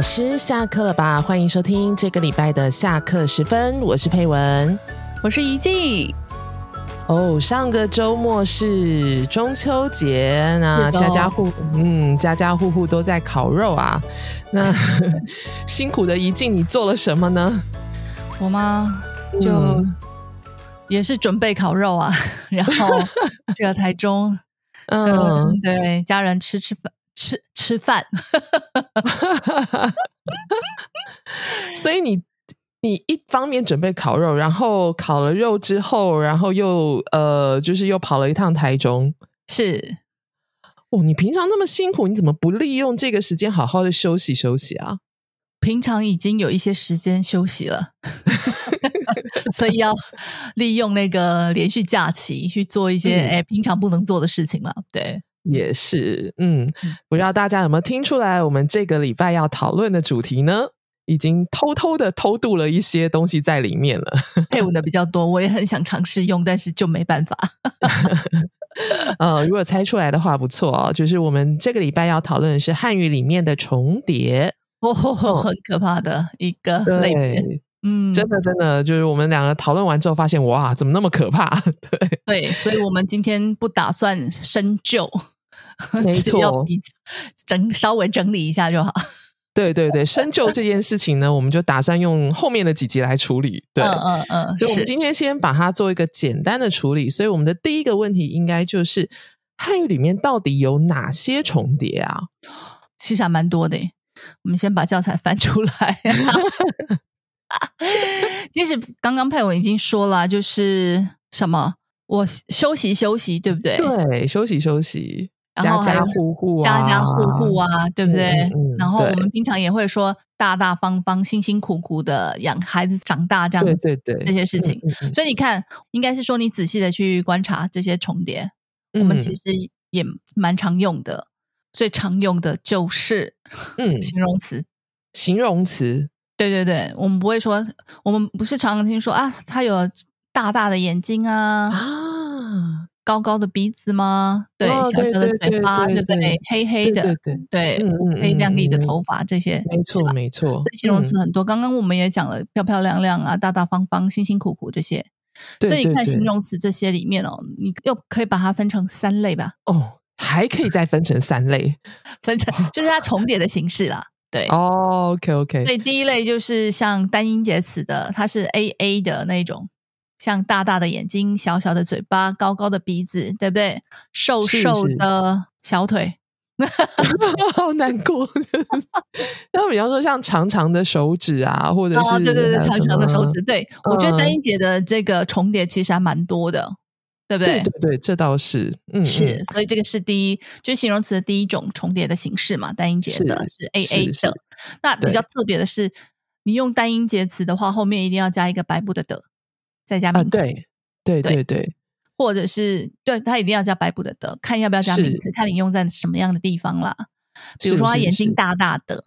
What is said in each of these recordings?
老师下课了吧？欢迎收听这个礼拜的下课时分，我是佩文，我是怡静。哦，上个周末是中秋节，那家家户嗯家家户户都在烤肉啊。那 辛苦的怡静，你做了什么呢？我吗？就也是准备烤肉啊，然后去了台中，嗯，对，家人吃吃饭。吃吃饭，所以你你一方面准备烤肉，然后烤了肉之后，然后又呃，就是又跑了一趟台中。是哦，你平常那么辛苦，你怎么不利用这个时间好好的休息休息啊？平常已经有一些时间休息了，所以要利用那个连续假期去做一些哎平常不能做的事情嘛。对。也是，嗯，不知道大家有没有听出来，我们这个礼拜要讨论的主题呢，已经偷偷的偷渡了一些东西在里面了。配文的比较多，我也很想尝试用，但是就没办法。呃，如果猜出来的话，不错哦。就是我们这个礼拜要讨论的是汉语里面的重叠，哦，很可怕的一个类别。嗯，真的真的，就是我们两个讨论完之后，发现哇，怎么那么可怕？对对，所以我们今天不打算深究，没错，整稍微整理一下就好。对对对，深究这件事情呢，我们就打算用后面的几集来处理。对，嗯嗯嗯，所以我们今天先把它做一个简单的处理。所以我们的第一个问题应该就是汉语里面到底有哪些重叠啊？其实还蛮多的。我们先把教材翻出来。其实刚刚佩文已经说了，就是什么我休息休息，对不对？对，休息休息，家家户户，家家户户啊，对不对？然后我们平常也会说大大方方、辛辛苦苦的养孩子长大这样子，对对这些事情。所以你看，应该是说你仔细的去观察这些重叠，我们其实也蛮常用的。最常用的就是 嗯，形容词，形容词。对对对，我们不会说，我们不是常常听说啊，他有大大的眼睛啊，啊，高高的鼻子吗？对，小小的嘴巴，对不对？黑黑的，对对，黑亮丽的头发，这些没错没错。形容词很多，刚刚我们也讲了，漂漂亮亮啊，大大方方，辛辛苦苦这些。所以你看形容词这些里面哦，你又可以把它分成三类吧？哦，还可以再分成三类，分成就是它重叠的形式啦。对哦，OK OK，所以第一类就是像单音节词的，它是 A A 的那种，像大大的眼睛、小小的嘴巴、高高的鼻子，对不对？瘦瘦的小腿，好难过。那比方说像长长的手指啊，或者是对对对，长长的手指，对我觉得单音节的这个重叠其实还蛮多的。对不对？对对，这倒是，嗯，是，所以这个是第一，就是形容词的第一种重叠的形式嘛，单音节的是 A A 的。那比较特别的是，你用单音节词的话，后面一定要加一个白布的的，再加名词。对对对对，或者是对它一定要加白布的的，看要不要加名词，看你用在什么样的地方啦。比如说，他眼睛大大的，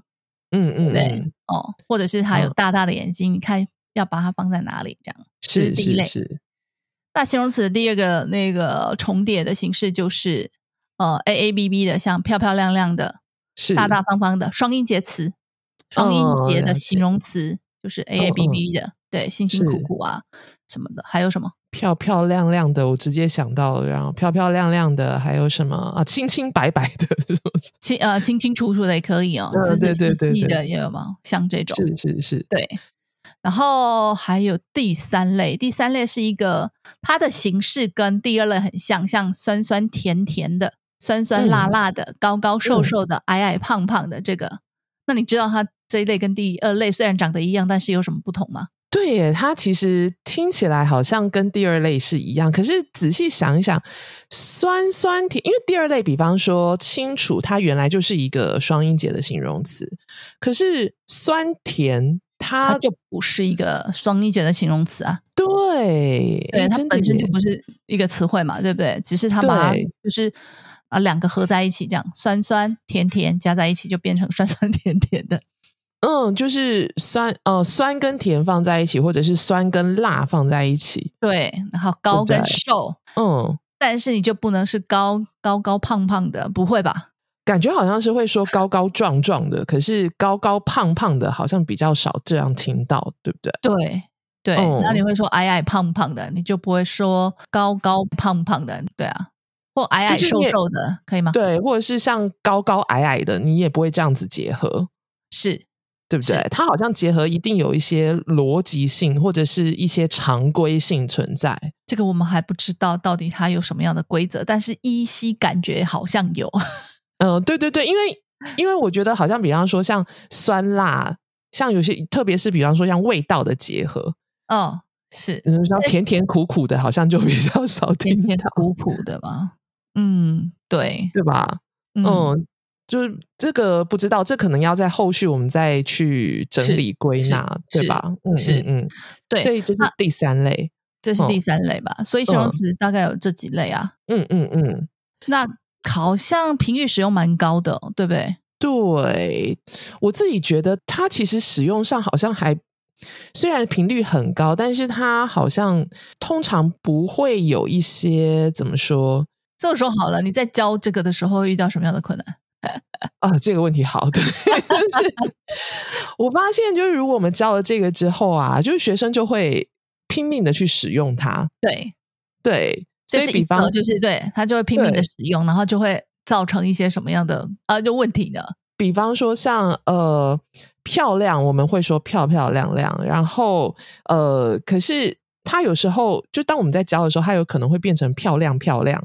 嗯嗯，对哦，或者是他有大大的眼睛，你看要把它放在哪里？这样是第一类。那形容词的第二个那个重叠的形式就是呃 a a b b 的，像漂漂亮亮的，是。大大方方的双音节词，双音节的形容词就是 a a b b 的，对，辛辛苦苦啊什么的，还有什么？漂漂亮亮的，我直接想到了，然后漂漂亮亮的还有什么？啊，清清白白的，清呃清清楚楚的也可以哦，仔仔细细的也有吗？像这种。是是是，对。然后还有第三类，第三类是一个它的形式跟第二类很像，像酸酸甜甜的、酸酸辣辣的、高高瘦瘦的、矮矮胖胖的这个。那你知道它这一类跟第二类虽然长得一样，但是有什么不同吗？对，它其实听起来好像跟第二类是一样，可是仔细想一想，酸酸甜，因为第二类，比方说清楚，它原来就是一个双音节的形容词，可是酸甜。它就不是一个双音节的形容词啊，对，对，它本身就不是一个词汇嘛，对不对？只是它把就是啊两个合在一起，这样酸酸甜甜加在一起就变成酸酸 甜甜的。嗯，就是酸呃酸跟甜放在一起，或者是酸跟辣放在一起。对，然后高跟瘦，嗯，但是你就不能是高高高胖胖的，不会吧？感觉好像是会说高高壮壮的，可是高高胖胖的，好像比较少这样听到，对不对？对对，哦那你会说矮矮胖胖的，你就不会说高高胖胖的，对啊，或矮矮瘦瘦的，可以吗？对，或者是像高高矮矮的，你也不会这样子结合，是对不对？它好像结合一定有一些逻辑性，或者是一些常规性存在。这个我们还不知道到底它有什么样的规则，但是依稀感觉好像有。嗯、对对对，因为因为我觉得好像比方说像酸辣，像有些特别是比方说像味道的结合，哦，是嗯，像但是甜甜苦苦的，好像就比较 少听甜甜到，苦苦的吧。嗯，对，对吧？嗯，嗯，就是这个不知道，这可能要在后续我们再去整理归纳，对吧？嗯是嗯嗯，对，所以这是第三类。哦这是第三类吧？所以形容嗯词大概有这几类啊。嗯嗯嗯，那好像频率使用蛮高的哦，对不对？对我自己觉得它其实使用上好像还。虽然频率很高，但是它好像通常不会有一些怎么说这么说好了，你在教这个的时候会遇到什么样的困难？啊？这个问题好，对，就是 我发现，就是如果我们教了这个之后啊，就是学生就会拼命的去使用它，对，对，所以比方就是对他就会拼命的使用，然后就会造成一些什么样的呃就问题呢？比方说像呃漂亮，我们会说漂漂亮亮，然后呃，可是它有时候就当我们在教的时候，它有可能会变成漂亮漂亮，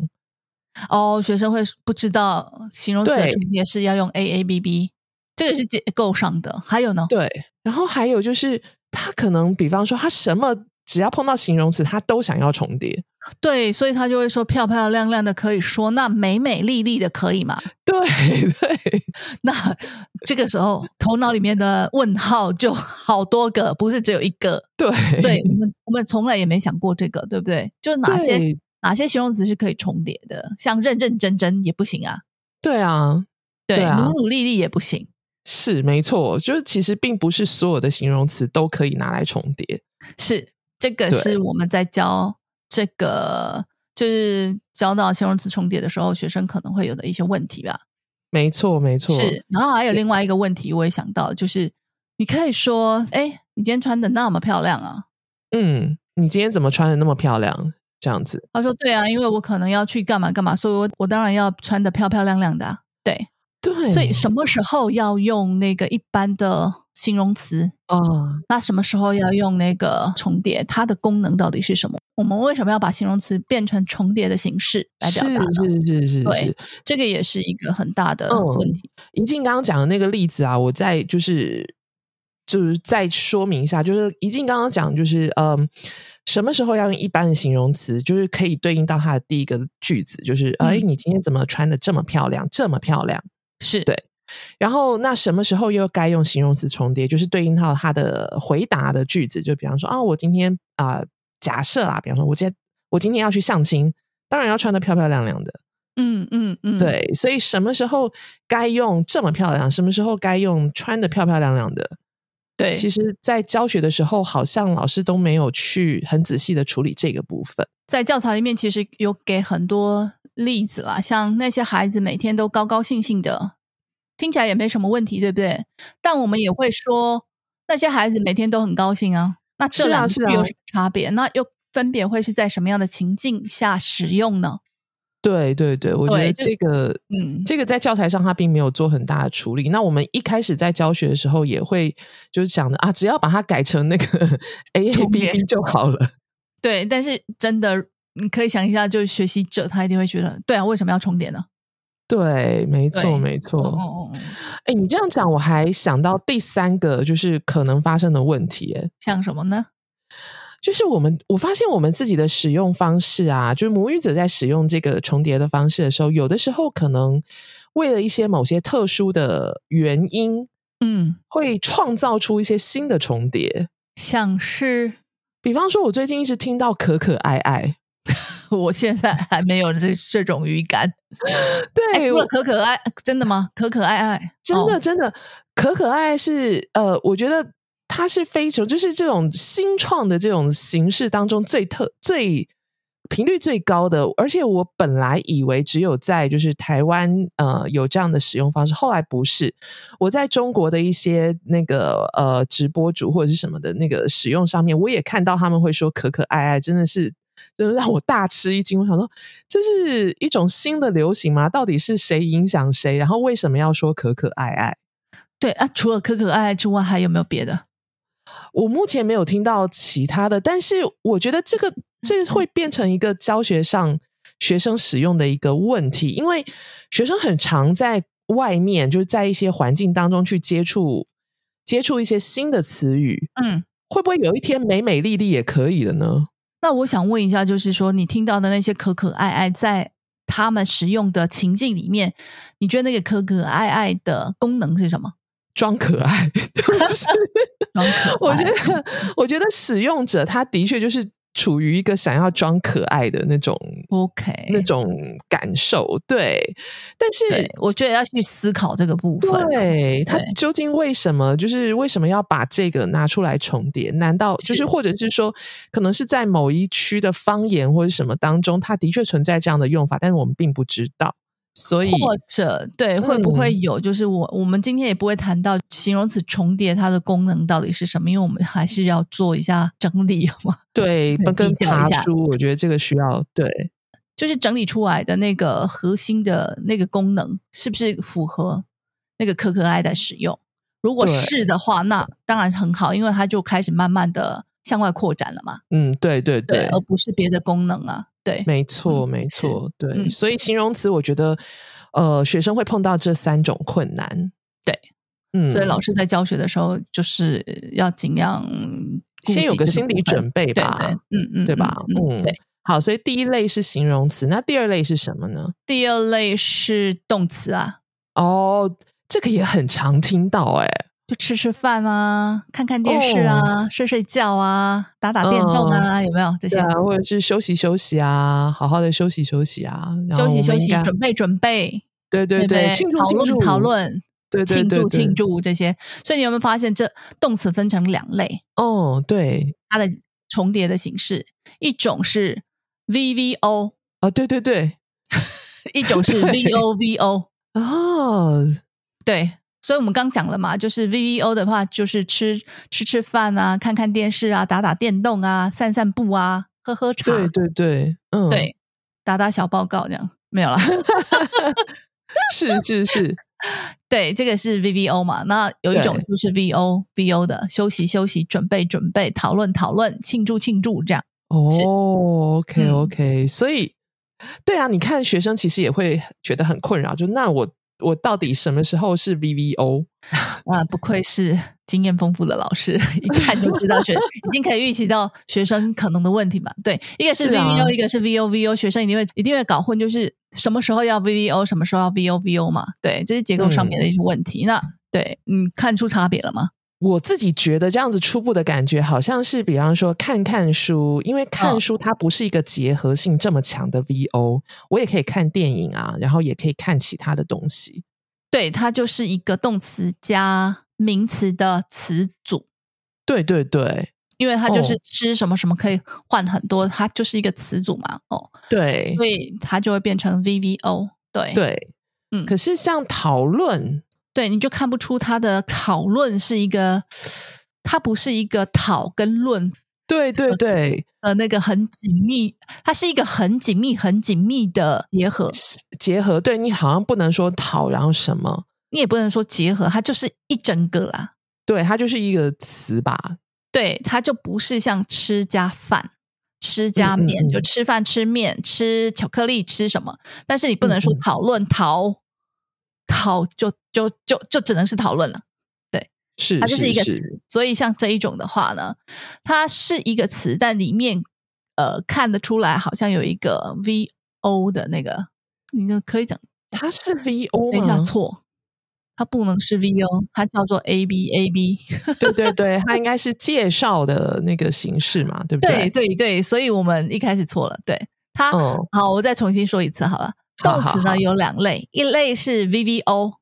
哦，学生会不知道形容词的对重叠是要用 a a b b，这个是结构上的。还有呢？对，然后还有就是他可能比方说他什么只要碰到形容词，他都想要重叠，对，所以他就会说漂漂亮亮的可以说，那美美丽丽的可以吗？对对那这个时候头脑里面的问号就好多个，不是只有一个。对对我们，我们从来也没想过这个，对不对？就哪些哪些形容词是可以重叠的，像认认真真也不行啊，对啊，对，对啊努努力力也不行。是没错，就是其实并不是所有的形容词都可以拿来重叠。是这个是我们在教这个，就是教到形容词重叠的时候，学生可能会有的一些问题吧。没错，没错，是，然后还有另外一个问题，我也想到，就是你可以说，哎，你今天穿的那么漂亮啊。嗯，你今天怎么穿的那么漂亮？这样子，他说：“对啊，因为我可能要去干嘛干嘛，所以我我当然要穿的漂漂亮亮的、啊。对，对，所以什么时候要用那个一般的形容词？啊，那什么时候要用那个重叠？它的功能到底是什么？我们为什么要把形容词变成重叠的形式来表达是？是是是对是，这个也是一个很大的嗯问题。怡静刚刚讲的那个例子啊，我再就是就是再说明一下，就是怡静刚刚讲，就是嗯，什么时候要用一般的形容词，就是可以对应到它的第一个句子，就是嗯哎、你今天怎么穿的这么漂亮，这么漂亮？是对然后那什么时候又该用形容词重叠，就是对应到他的回答的句子，就比方说啊，我今天啊、假设啊，比方说我今天我今天要去相亲，当然要穿的漂漂亮亮的。嗯嗯嗯，对，所以什么时候该用这么漂亮，什么时候该用穿的漂漂亮亮的？对，其实，在教学的时候，好像老师都没有去很仔细的处理这个部分。在教材里面其实有给很多例子啦，像那些孩子每天都高高兴兴的，听起来也没什么问题，对不对？但我们也会说，那些孩子每天都很高兴啊，那这两个有什么差别？那又分别会是在什么样的情境下使用呢？对对对，我觉得这个嗯，这个在教材上他并没有做很大的处理。那我们一开始在教学的时候也会就是讲的啊，只要把它改成那个 A A B B 就好了。对，但是真的，你可以想一下，就是学习者他一定会觉得，对啊，为什么要重叠呢？对，没错没错。哦哦哦，哎，你这样讲，我还想到第三个就是可能发生的问题，哎，像什么呢？就是我们我发现我们自己的使用方式啊，就是母语者在使用这个重叠的方式的时候，有的时候可能为了一些某些特殊的原因，嗯，会创造出一些新的重叠。像是比方说，我最近一直听到可可爱爱，我现在还没有这这种语感。哎，对，除了可可爱，真的吗？可可爱爱，真的哦真的可可爱爱是呃，我觉得它是非常就是这种新创的这种形式当中最特最频率最高的，而且我本来以为只有在就是台湾呃有这样的使用方式，后来不是。我在中国的一些那个呃直播主或者是什么的那个使用上面，我也看到他们会说可可爱爱，真的是就是让我大吃一惊。我想说，这是一种新的流行吗？到底是谁影响谁？然后为什么要说可可爱爱？对啊，除了可可爱爱之外，还有没有别的？我目前没有听到其他的，但是我觉得这个这会变成一个教学上学生使用的一个问题，因为学生很常在外面，就是在一些环境当中去接触接触一些新的词语，嗯，会不会有一天美美丽丽也可以了呢？那我想问一下，就是说你听到的那些可可爱爱，在他们使用的情境里面，你觉得那个可可爱爱的功能是什么？装可爱，就是装可爱。我觉得，我觉得使用者他的确就是处于一个想要装可爱的那种 OK 那种感受，对。但是，我觉得要去思考这个部分。对他究竟为什么，就是为什么要把这个拿出来重叠？难道就是是或者是说，可能是在某一区的方言或者什么当中，它的确存在这样的用法，但是我们并不知道。所以，或者对，会不会嗯有？就是我我们今天也不会谈到形容词重叠它的功能到底是什么，因为我们还是要做一下整理嘛，对对跟比较一下书，我觉得这个需要对。就是整理出来的那个核心的那个功能是不是符合那个可可爱的使用？如果是的话，那当然很好，因为它就开始慢慢的向外扩展了嘛，嗯，对对对，对，而不是别的功能啊，对，没错，嗯没错，对。嗯所以形容词，我觉得呃，学生会碰到这三种困难。对，嗯，所以老师在教学的时候就是要尽量先有个心理准备吧对，嗯嗯，对吧？嗯，嗯对。。好，所以第一类是形容词，那第二类是什么呢？第二类是动词啊，哦，这个也很常听到、哎，就吃吃饭啊，看看电视哦啊，睡睡觉啊，打打电动啊，有没有这些？啊，或者是休息休息啊，好好的休息休息啊，休息休息，准备准备，对对不对？庆祝讨论讨，论，对对庆祝庆祝这些。所以你有没有发现，这动词分成两类，哦，对，它的重叠的形式，一种是 VVO，啊，对对对，一种是 VOVO。哦，对，所以我们刚讲了嘛，就是 VVO 的话，就是吃吃吃饭啊，看看电视啊，打打电动啊，散散步啊，喝喝茶，对对对，嗯，对打打小报告这样没有啦。是 是是，对，这个是 VVO 嘛，那有一种就是 VO VO 的休息休息，准备准备，讨论讨论，庆祝庆祝这样。是哦，OK 嗯。OK，、所以对啊，你看学生其实也会觉得很困扰，就那我我到底什么时候是 VVO？啊，不愧是经验丰富的老师，一看就知道学已经可以预期到学生可能的问题嘛。对，一个是是啊 VVO，、一个是 VOVO，学生一定会一定会搞混，就是什么时候要 VVO，什么时候要 VOVO 嘛。对，这是结构上面的一些问题。那对你看出差别了吗？我自己觉得这样子初步的感觉，好像是比方说看看书，因为看嗯书它不是一个结合性这么强的 VO，我也可以看电影啊，然后也可以看其他的东西。对，它就是一个动词加名词的词组。对对对。因为它就是哦吃什么什么可以换很多，它就是一个词组嘛，哦，对。所以它就会变成 VVO，对。对，嗯。可是像讨论，对，你就看不出它的讨论是一个，它不是一个讨跟论对对对，呃那个很紧密，它是一个很紧密、很紧密的结合，结合，对你好像不能说讨，然后什么，你也不能说结合，它就是一整个啦，对，它就是一个词吧。对，它就不是像吃加饭。吃加嗯嗯面、就嗯。吃饭吃面吃巧克力吃什么，但是你不能说讨论讨讨就就就就只能是讨论了，对是，它就是一个词。所以像这一种的话呢，它是一个词，但里面呃看得出来好像有一个 V O 的那个，你那可以讲，它是 VO 等一下吗？错，它不能是 V O，它叫做 A B A B。对对对，它应该是介绍的那个形式嘛，对不对对？对对，所以我们一开始错了。对它，嗯，好，我再重新说一次好了。动词呢有两类，一类是 V V O，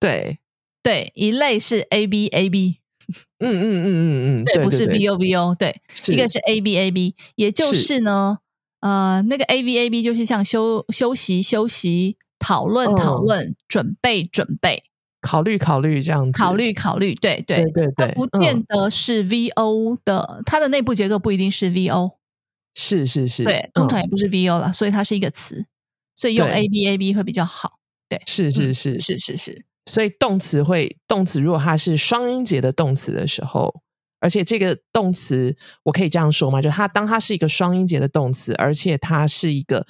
对，对，一类是 A B A B，嗯嗯嗯嗯嗯，对，不是 V O V O，对，一个是 A B A B，也就是是呢，呃，那个 A V A B 就是像休休息休息、讨论嗯讨论、准备准备、考虑考虑这样子，考虑考虑，对对对对对，它不嗯见得是 V O 的，它的内部结构不一定是 V O，是是是，对，通常嗯也不是 V O 了，所以它是一个词，所以用 A B A B 会比较好。对是是嗯是是是是，所以动词会动词，如果它是双音节的动词的时候，而且这个动词我可以这样说吗？就它当它是一个双音节的动词，而且它是一个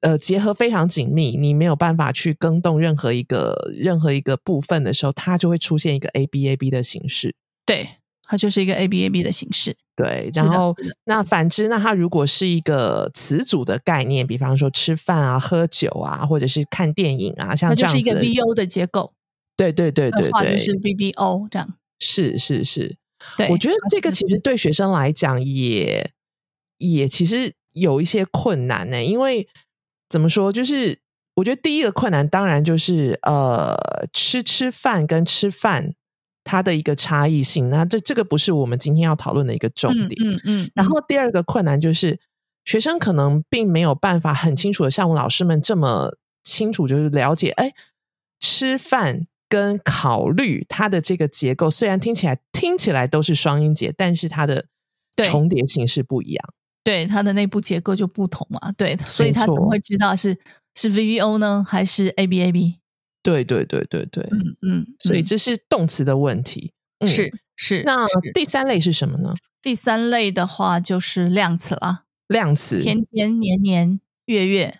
呃结合非常紧密，你没有办法去更动任何一个任何一个部分的时候，它就会出现一个 A B A B 的形式。对，它就是一个 A B A B 的形式。对，然后那反之，那它如果是一个词组的概念，比方说吃饭啊、喝酒啊，或者是看电影啊，像这样子的，就是一个 V O 的结构，对对对对对，就是 V B O 这样。是是是，对，我觉得它这个其实对学生来讲也也其实有一些困难呢、因为怎么说，就是我觉得第一个困难当然就是呃吃吃饭跟吃饭它的一个差异性，那这这个不是我们今天要讨论的一个重点。嗯嗯嗯，然后第二个困难就是学生可能并没有办法很清楚的像我老师们这么清楚，就是了解，哎，吃饭跟考虑它的这个结构，虽然听起来听起来都是双音节，但是它的对重叠形式不一样。对它的内部结构就不同嘛，对，所以他怎么会知道是是 V V O 呢，还是 A B A B？对对对对对，嗯嗯，嗯所以这是动词的问题。嗯是是。那第三类是什么呢？第三类的话就是量词啦，量词，天天、年年、月月，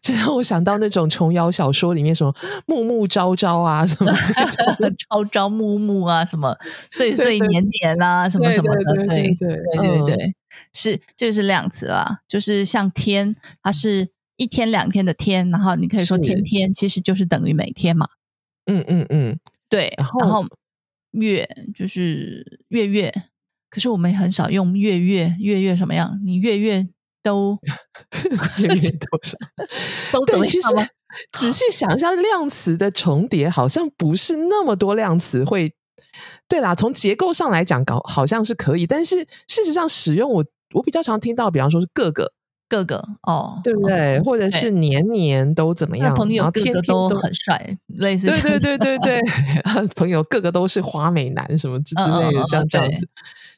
这让我想到那种琼瑶小说里面什么暮暮朝朝啊，什么这种。朝朝暮暮啊，什么岁岁年年啦，什么什么的，对对对对对是这就是量词啦，就是像天，它是一天两天的天，然后你可以说天天其实就是等于每天嘛，嗯嗯嗯，对，然后然后月就是月月，可是我们也很少用月月月月什么样，你月月都 月月多少？都怎么对，其实样吗？仔细想一下，量词的重叠好像不是那么多量词会。对啦，从结构上来讲，搞好像是可以，但是事实上使用我我比较常听到，比方说是各个，各个哦，对不对？或者是年年都怎么样？朋友个个都很帅，类似对对对对对，朋友个个都是花美男什么之之类的嗯嗯嗯，像这样子。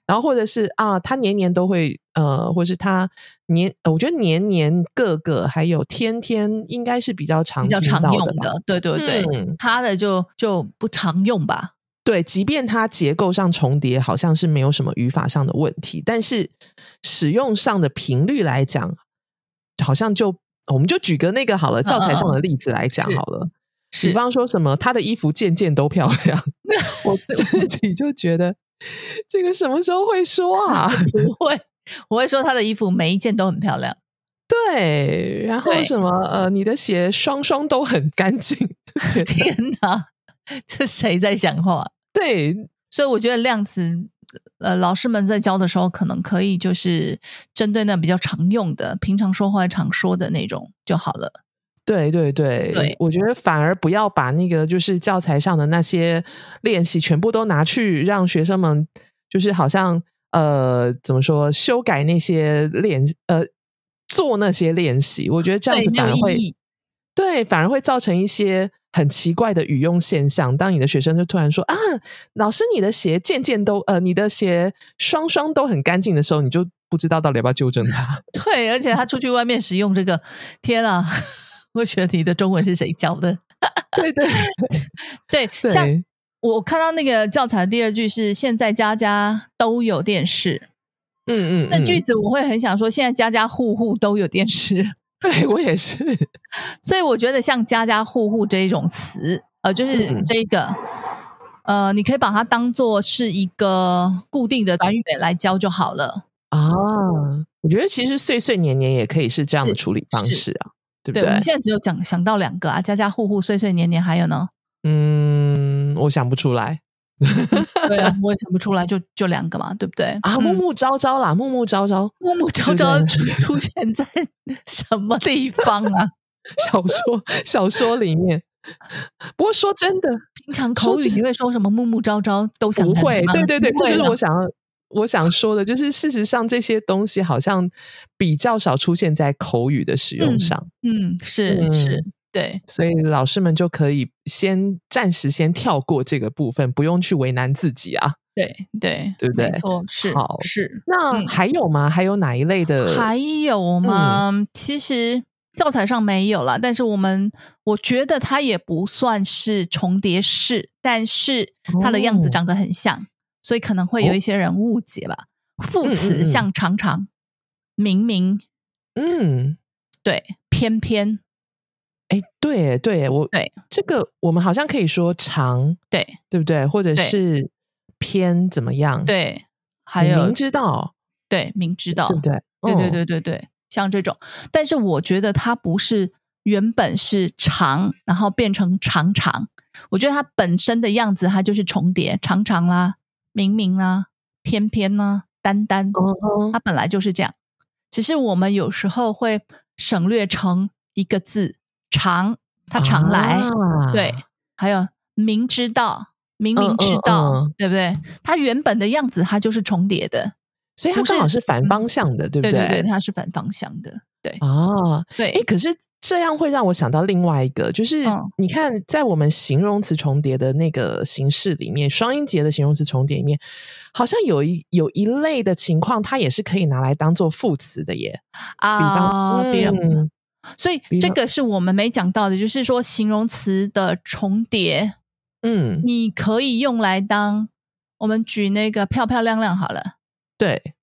然后或者是啊，他年年都会呃，或是他年，呃我觉得年年个个还有天天应该是比较常比较常用的，对对对，嗯他的就就不常用吧。对，即便它结构上重叠，好像是没有什么语法上的问题，但是使用上的频率来讲，好像就我们就举个那个好了，教材上的例子来讲好了。是比方说什么，他的衣服件件都漂亮，我自己就觉得这个什么时候会说啊？不会，我会说他的衣服每一件都很漂亮。对，然后什么呃，你的鞋双双都很干净，天哪，这谁在讲话？对所以我觉得量词，呃，老师们在教的时候，可能可以就是针对那比较常用的、平常说话常说的那种就好了。对对对，对我觉得反而不要把那个就是教材上的那些练习全部都拿去让学生们，就是好像呃怎么说修改那些练呃做那些练习，我觉得这样子反而会。对，反而会造成一些很奇怪的语用现象。当你的学生就突然说啊，老师你的鞋件件都呃，你的鞋双双都很干净的时候，你就不知道到底要不要纠正他。对，而且他出去外面使用这个，天啊！我觉得你的中文是谁教的？对对对，像，我看到那个教材的第二句是“现在家家都有电视”，嗯嗯，那句嗯子我会很想说，现在家家户户都有电视，对我也是，所以我觉得像家家户户这一种词，呃，就是嗯这个，呃，你可以把它当做是一个固定的短语来教就好了。啊，我觉得其实岁岁年年也可以是这样的处理方式啊，对不对，我们？现在只有讲想到两个啊，家家户户、岁岁年年，还有呢？嗯，我想不出来 对啊，我也想不出来，就就两个嘛，对不对？啊，嗯暮暮朝朝啦，暮暮朝朝，暮暮朝朝出出现在 什么地方啊？小说小说里面。不过说真的，平常口语你会说什么暮暮朝朝都想不会，对对对，这就是我想要我想说的，就是事实上这些东西好像比较少出现在口语的使用上。嗯，是是，对，所以老师们就可以先暂时先跳过这个部分，不用去为难自己啊。对对对不对？没错，是好是。那还有吗？还有哪一类的？还有吗？其实教材上没有了，但是我们我觉得它也不算是重叠式，但是它的样子长得很像，所以可能会有一些人误解吧。副词像常常、明明，嗯，对，偏偏，哎，对对，我对这个我们好像可以说长，对对不对？或者是。偏怎么样？对，还有明知道，对，明知道，对不对？对对对对对，像这种，但是我觉得它不是原本是长，然后变成长长。我觉得它本身的样子，它就是重叠，长长啦，明明啦，偏偏啦，单单，它本来就是这样。只是我们有时候会省略成一个字长，它常来，对，还有明知道。明明知道，对不对？它原本的样子，它就是重叠的，所以它刚好是反方向的，对不对？对对，它是反方向的，对啊，对。哎，可是这样会让我想到另外一个，就是你看，在我们形容词重叠的那个形式里面，双音节的形容词重叠里面，好像有一有一类的情况，它也是可以拿来当做副词的耶。啊，比如，所以这个是我们没讲到的，就是说形容词的重叠。嗯，你可以用来当我们举那个漂漂亮亮好了。对，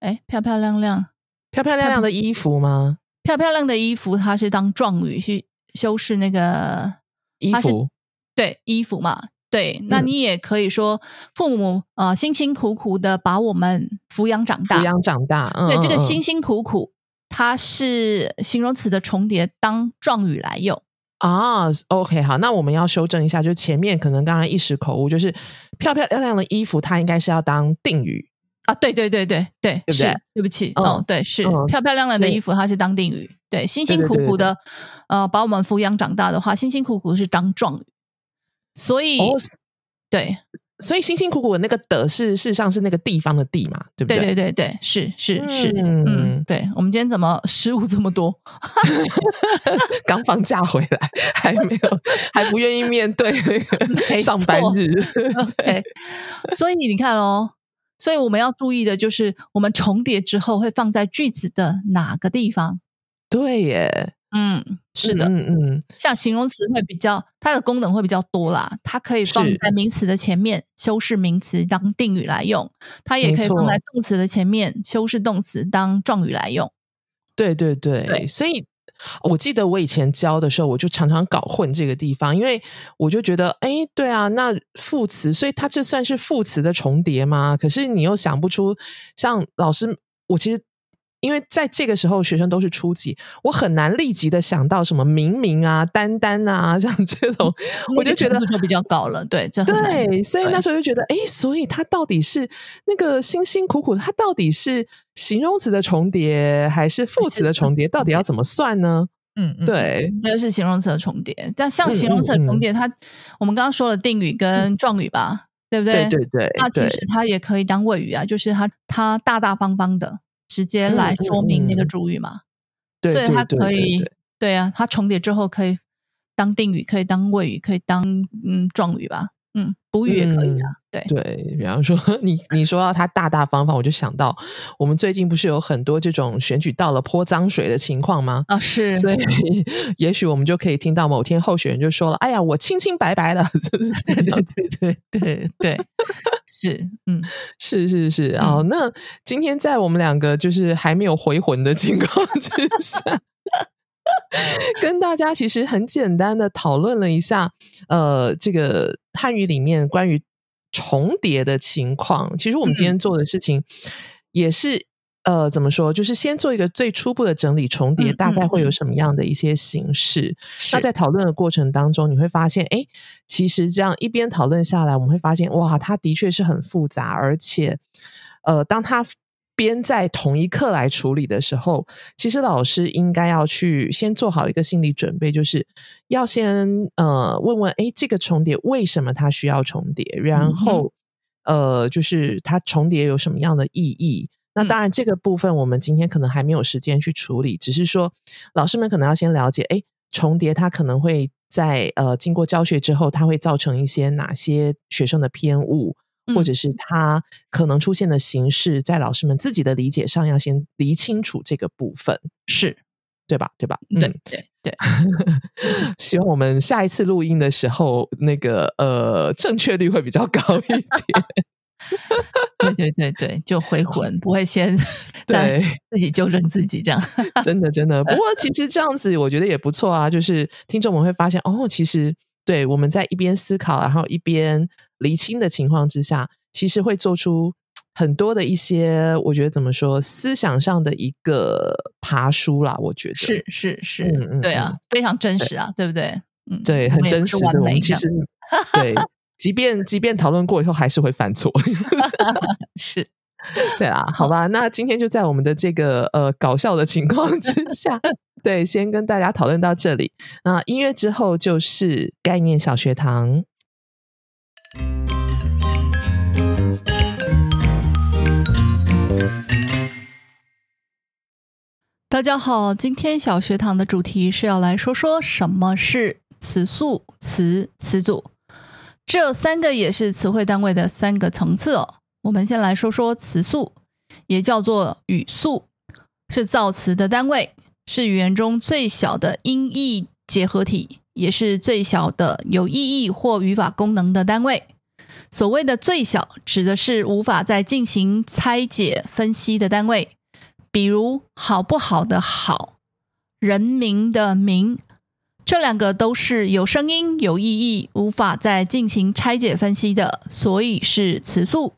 哎，漂漂亮亮，漂漂亮亮的衣服吗？漂漂亮的衣服，它是当状语去修饰那个衣服。对，衣服嘛，对。那你也可以说父母呃辛辛苦苦的把我们抚养长大，抚养长大。对，这个辛辛苦苦，它是形容词的重叠，当状语来用。啊，OK，好，那我们要修正一下，就前面可能刚刚一时口误，就是漂漂亮亮的衣服，它应该是要当定语啊，对对对对对，对不对？对不起，哦，对，是漂漂亮亮的衣服，它是当定语，对，辛辛苦苦的，呃，把我们抚养长大的话，辛辛苦苦是当状语，所以。对，所以辛辛苦苦的那个的是事实上是那个地方的地嘛，对不对？对对对对，是是是，嗯，对。我们今天怎么失误这么多？刚放假回来，还没有，还不愿意面对上班日。对，所以你看哦，所以我们要注意的就是，我们重叠之后会放在句子的哪个地方？对耶。嗯，是的，嗯嗯，像形容词会比较，它的功能会比较多啦。它可以放在名词的前面修饰名词当定语来用，它也可以放在动词的前面修饰动词当状语来用。对对对，所以我记得我以前教的时候，我就常常搞混这个地方，因为我就觉得，哎，对啊，那副词，所以它这算是副词的重叠吗？可是你又想不出，像老师，我其实。因为在这个时候，学生都是初级，我很难立即的想到什么明明啊、丹丹啊，像这种，我就觉得就比较高了。对，这对，所以那时候就觉得，哎，所以他到底是那个辛辛苦苦，他到底是形容词的重叠还是副词的重叠？到底要怎么算呢？嗯，对，这就是形容词的重叠。但像形容词的重叠，它我们刚刚说了定语跟状语吧，对不对？对对。那其实它也可以当谓语啊，就是它它大大方方的。直接来说明那个主语嘛，所以它可以对啊，它重叠之后可以当定语，可以当谓语，可以当嗯状语吧。嗯，补语也可以啊。对对，比方说 你你说到他大大方方，我就想到我们最近不是有很多这种选举到了泼脏水的情况吗？啊，是，所以 也许我们就可以听到某天候选人就说了：“哎呀，我清清白白的。”对对对对对对，是，嗯，是 是是。哦，那今天在我们两个就是还没有回魂的情况之下。跟大家其实很简单的讨论了一下，呃，这个汉语里面关于重叠的情况。其实我们今天做的事情也是，呃，怎么说？就是先做一个最初步的整理，重叠大概会有什么样的一些形式。那在讨论的过程当中，你会发现，哎，其实这样一边讨论下来，我们会发现，哇，它的确是很复杂，而且，呃，当它。边在同一课来处理的时候，其实老师应该要去先做好一个心理准备，就是要先呃问问，哎，这个重叠为什么它需要重叠？然后呃，就是它重叠有什么样的意义？那当然，这个部分我们今天可能还没有时间去处理，只是说老师们可能要先了解，哎，重叠它可能会在呃经过教学之后，它会造成一些哪些学生的偏误，或者是它可能出现的形式，在老师们自己的理解上要先理清楚这个部分，是对吧？对吧？对对对，希望我们下一次录音的时候，那个呃正确率会比较高一点。对对对对，就回魂，不会先 对 自己纠正自己这样。真的真的，不过其实这样子我觉得也不错啊。就是听众们会发现，哦，其实对我们在一边思考，然后一边厘清的情况之下，其实会做出很多的一些，我觉得怎么说，思想上的一个爬书啦。我觉得是是是，对啊，非常真实啊，对不对？嗯，对，很真实的。我们其实对。即便即便讨论过以后，还是会犯错。是，对啊，好吧，那今天就在我们的这个呃搞笑的情况之下，对，先跟大家讨论到这里。那音乐之后就是概念小学堂。大家好，今天小学堂的主题是要来说说什么是词素、词、词组。这三个也是词汇单位的三个层次哦。我们先来说说词素，也叫做语素，是造词的单位，是语言中最小的音译结合体，也是最小的有意义或语法功能的单位。所谓的最小，指的是无法再进行拆解分析的单位，比如好不好的好，人名的名。这两个都是有声音、有意义，无法再进行拆解分析的，所以是词素。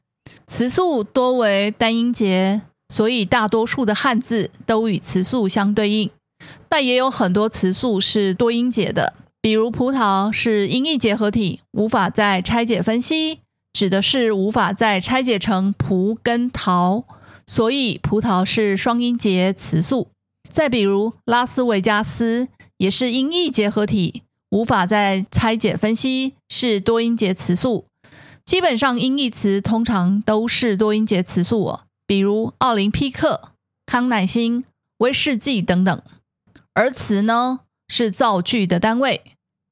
词素多为单音节，所以大多数的汉字都与词素相对应。但也有很多词素是多音节的，比如葡萄是音译结合体，无法再拆解分析，指的是无法再拆解成葡跟桃，所以葡萄是双音节词素。再比如拉斯维加斯。也是音译结合体，无法再拆解分析，是多音节词素。基本上音译词通常都是多音节词素哦，比如奥林匹克、康乃馨、威士忌等等。而词呢，是造句的单位，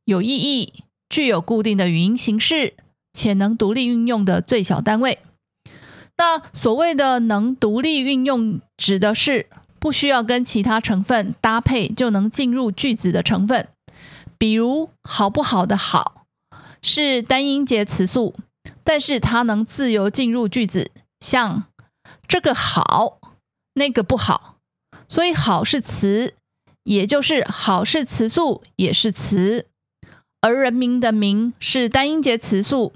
有意义、具有固定的语音形式，且能独立运用的最小单位。那所谓的能独立运用，指的是。不需要跟其他成分搭配就能进入句子的成分，比如“好不好”的“好”是单音节词素，但是它能自由进入句子，像这个好，那个不好，所以“好”是词，也就是“好”是词素，也是词。而人名的“名”是单音节词素，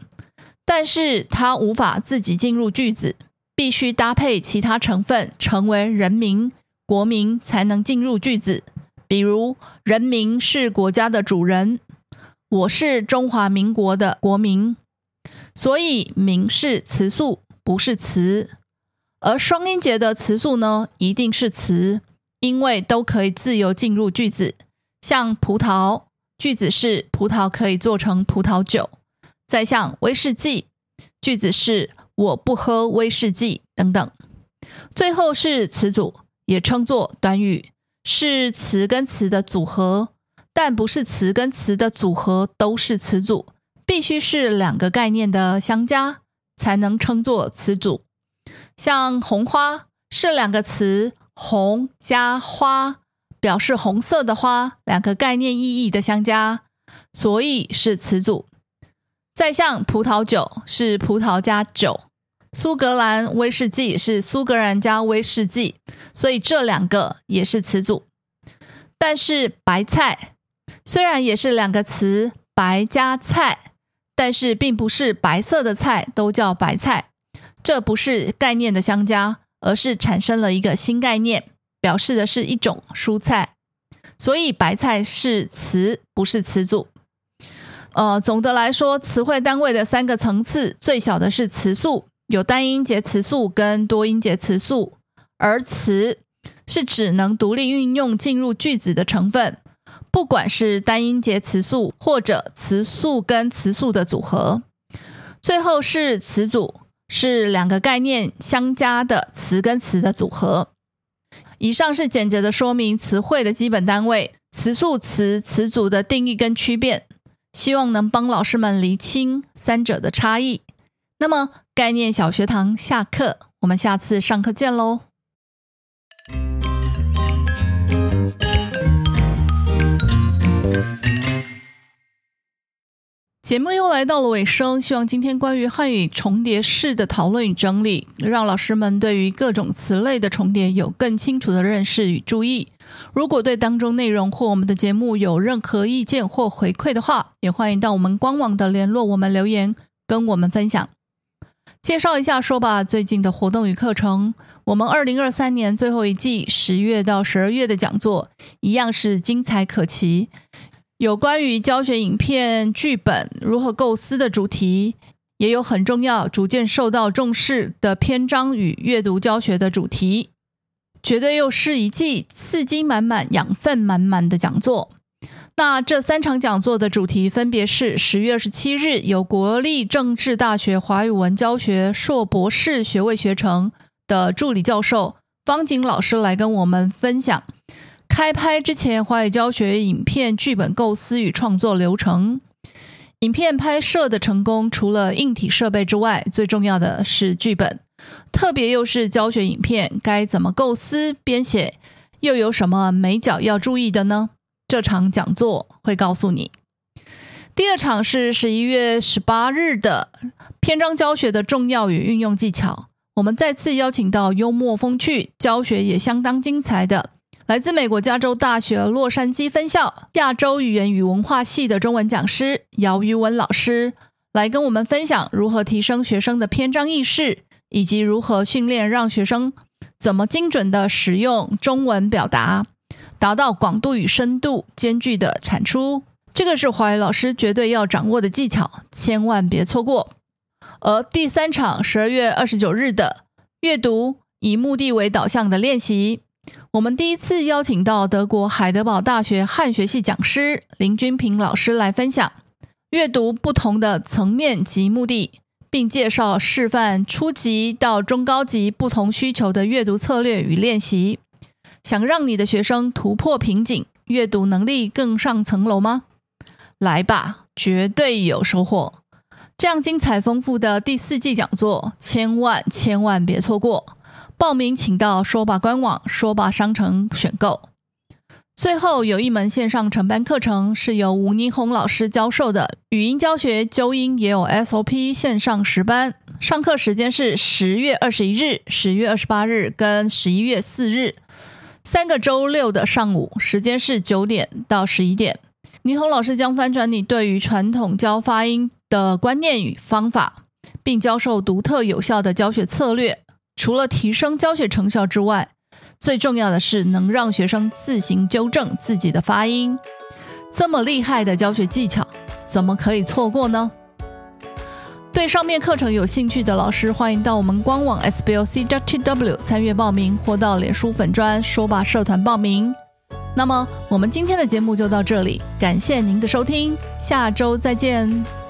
但是它无法自己进入句子，必须搭配其他成分成为人名。国民才能进入句子，比如人民是国家的主人，我是中华民国的国民，所以名是词素，不是词。而双音节的词素呢，一定是词，因为都可以自由进入句子。像葡萄，句子是葡萄可以做成葡萄酒；再像威士忌，句子是我不喝威士忌等等。最后是词组。也称作短语，是词跟词的组合，但不是词跟词的组合都是词组，必须是两个概念的相加才能称作词组。像红花是两个词“红”加“花”，表示红色的花，两个概念意义的相加，所以是词组。再像葡萄酒是葡萄加酒。苏格兰威士忌是苏格兰加威士忌，所以这两个也是词组。但是白菜虽然也是两个词“白”加“菜”，但是并不是白色的菜都叫白菜，这不是概念的相加，而是产生了一个新概念，表示的是一种蔬菜。所以白菜是词，不是词组。呃，总的来说，词汇单位的三个层次，最小的是词素。有单音节词素跟多音节词素，而词是指能独立运用进入句子的成分，不管是单音节词素或者词素跟词素的组合。最后是词组，是两个概念相加的词跟词的组合。以上是简洁的说明词汇的基本单位、词素词、词组的定义跟区别，希望能帮老师们厘清三者的差异。那么，概念小学堂下课，我们下次上课见喽。节目又来到了尾声，希望今天关于汉语重叠式的讨论与整理，让老师们对于各种词类的重叠有更清楚的认识与注意。如果对当中内容或我们的节目有任何意见或回馈的话，也欢迎到我们官网的联络我们留言，跟我们分享。介绍一下说吧，最近的活动与课程，我们二零二三年最后一季十月到十二月的讲座，一样是精彩可期。有关于教学影片剧本如何构思的主题，也有很重要、逐渐受到重视的篇章与阅读教学的主题，绝对又是一季刺激满满、养分满满的讲座。那这三场讲座的主题分别是：十月二十七日由国立政治大学华语文教学硕博士学位学程的助理教授方景老师来跟我们分享。开拍之前，华语教学影片剧本构思与创作流程。影片拍摄的成功，除了硬体设备之外，最重要的是剧本。特别又是教学影片，该怎么构思编写，又有什么美角要注意的呢？这场讲座会告诉你。第二场是十一月十八日的篇章教学的重要与运用技巧。我们再次邀请到幽默风趣、教学也相当精彩的。来自美国加州大学洛杉矶分校亚洲语言与文化系的中文讲师姚于文老师，来跟我们分享如何提升学生的篇章意识，以及如何训练让学生怎么精准的使用中文表达，达到广度与深度兼具的产出。这个是华语老师绝对要掌握的技巧，千万别错过。而第三场十二月二十九日的阅读以目的为导向的练习。我们第一次邀请到德国海德堡大学汉学系讲师林君平老师来分享阅读不同的层面及目的，并介绍示范初级到中高级不同需求的阅读策略与练习。想让你的学生突破瓶颈，阅读能力更上层楼吗？来吧，绝对有收获！这样精彩丰富的第四季讲座，千万千万别错过！报名请到说吧官网、说吧商城选购。最后有一门线上承班课程是由吴妮红老师教授的语音教学，纠音也有 SOP 线上实班。上课时间是十月二十一日、十月二十八日跟十一月四日三个周六的上午，时间是九点到十一点。霓虹老师将翻转你对于传统教发音的观念与方法，并教授独特有效的教学策略。除了提升教学成效之外，最重要的是能让学生自行纠正自己的发音。这么厉害的教学技巧，怎么可以错过呢？对上面课程有兴趣的老师，欢迎到我们官网 sblc.tw 参阅报名，或到脸书粉专说吧社团报名。那么，我们今天的节目就到这里，感谢您的收听，下周再见。